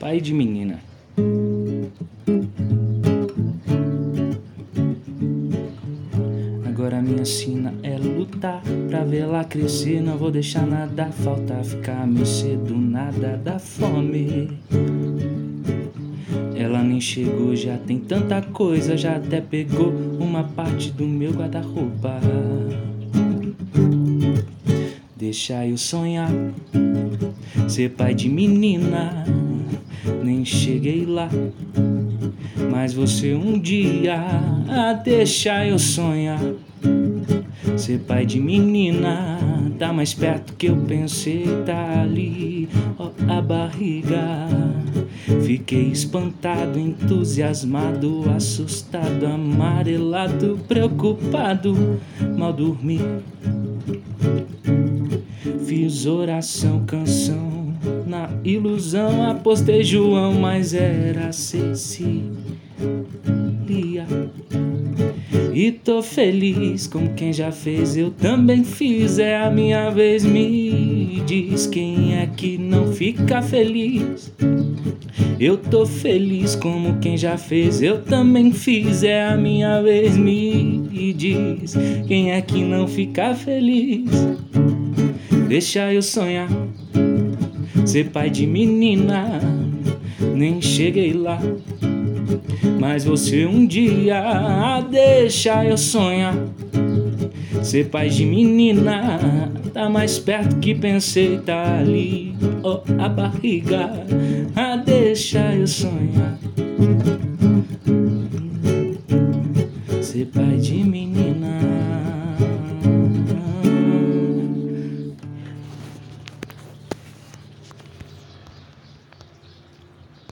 pai de menina. Agora minha sina é lutar pra vê-la crescer. Não vou deixar nada faltar, ficar me cedo nada da fome. Ela nem chegou, já tem tanta coisa, já até pegou uma parte do meu guarda-roupa. Deixa eu sonhar, ser pai de menina, nem cheguei lá. Mas você um dia, deixa eu sonhar, ser pai de menina, tá mais perto que eu pensei, tá ali, ó, a barriga. Fiquei espantado, entusiasmado, assustado, amarelado, preocupado, mal dormi. Fiz oração, canção, na ilusão apostei João, mas era Cecília. E tô feliz como quem já fez, eu também fiz, é a minha vez. Me diz quem é que não fica feliz. Eu tô feliz como quem já fez, eu também fiz, é a minha vez. Me diz quem é que não fica feliz. Deixa eu sonhar, ser pai de menina, nem cheguei lá. Mas você um dia deixa eu sonhar. Ser pai de menina tá mais perto que pensei, tá ali, ó, oh, a barriga. Ah, deixa eu sonhar. Ser pai de menina.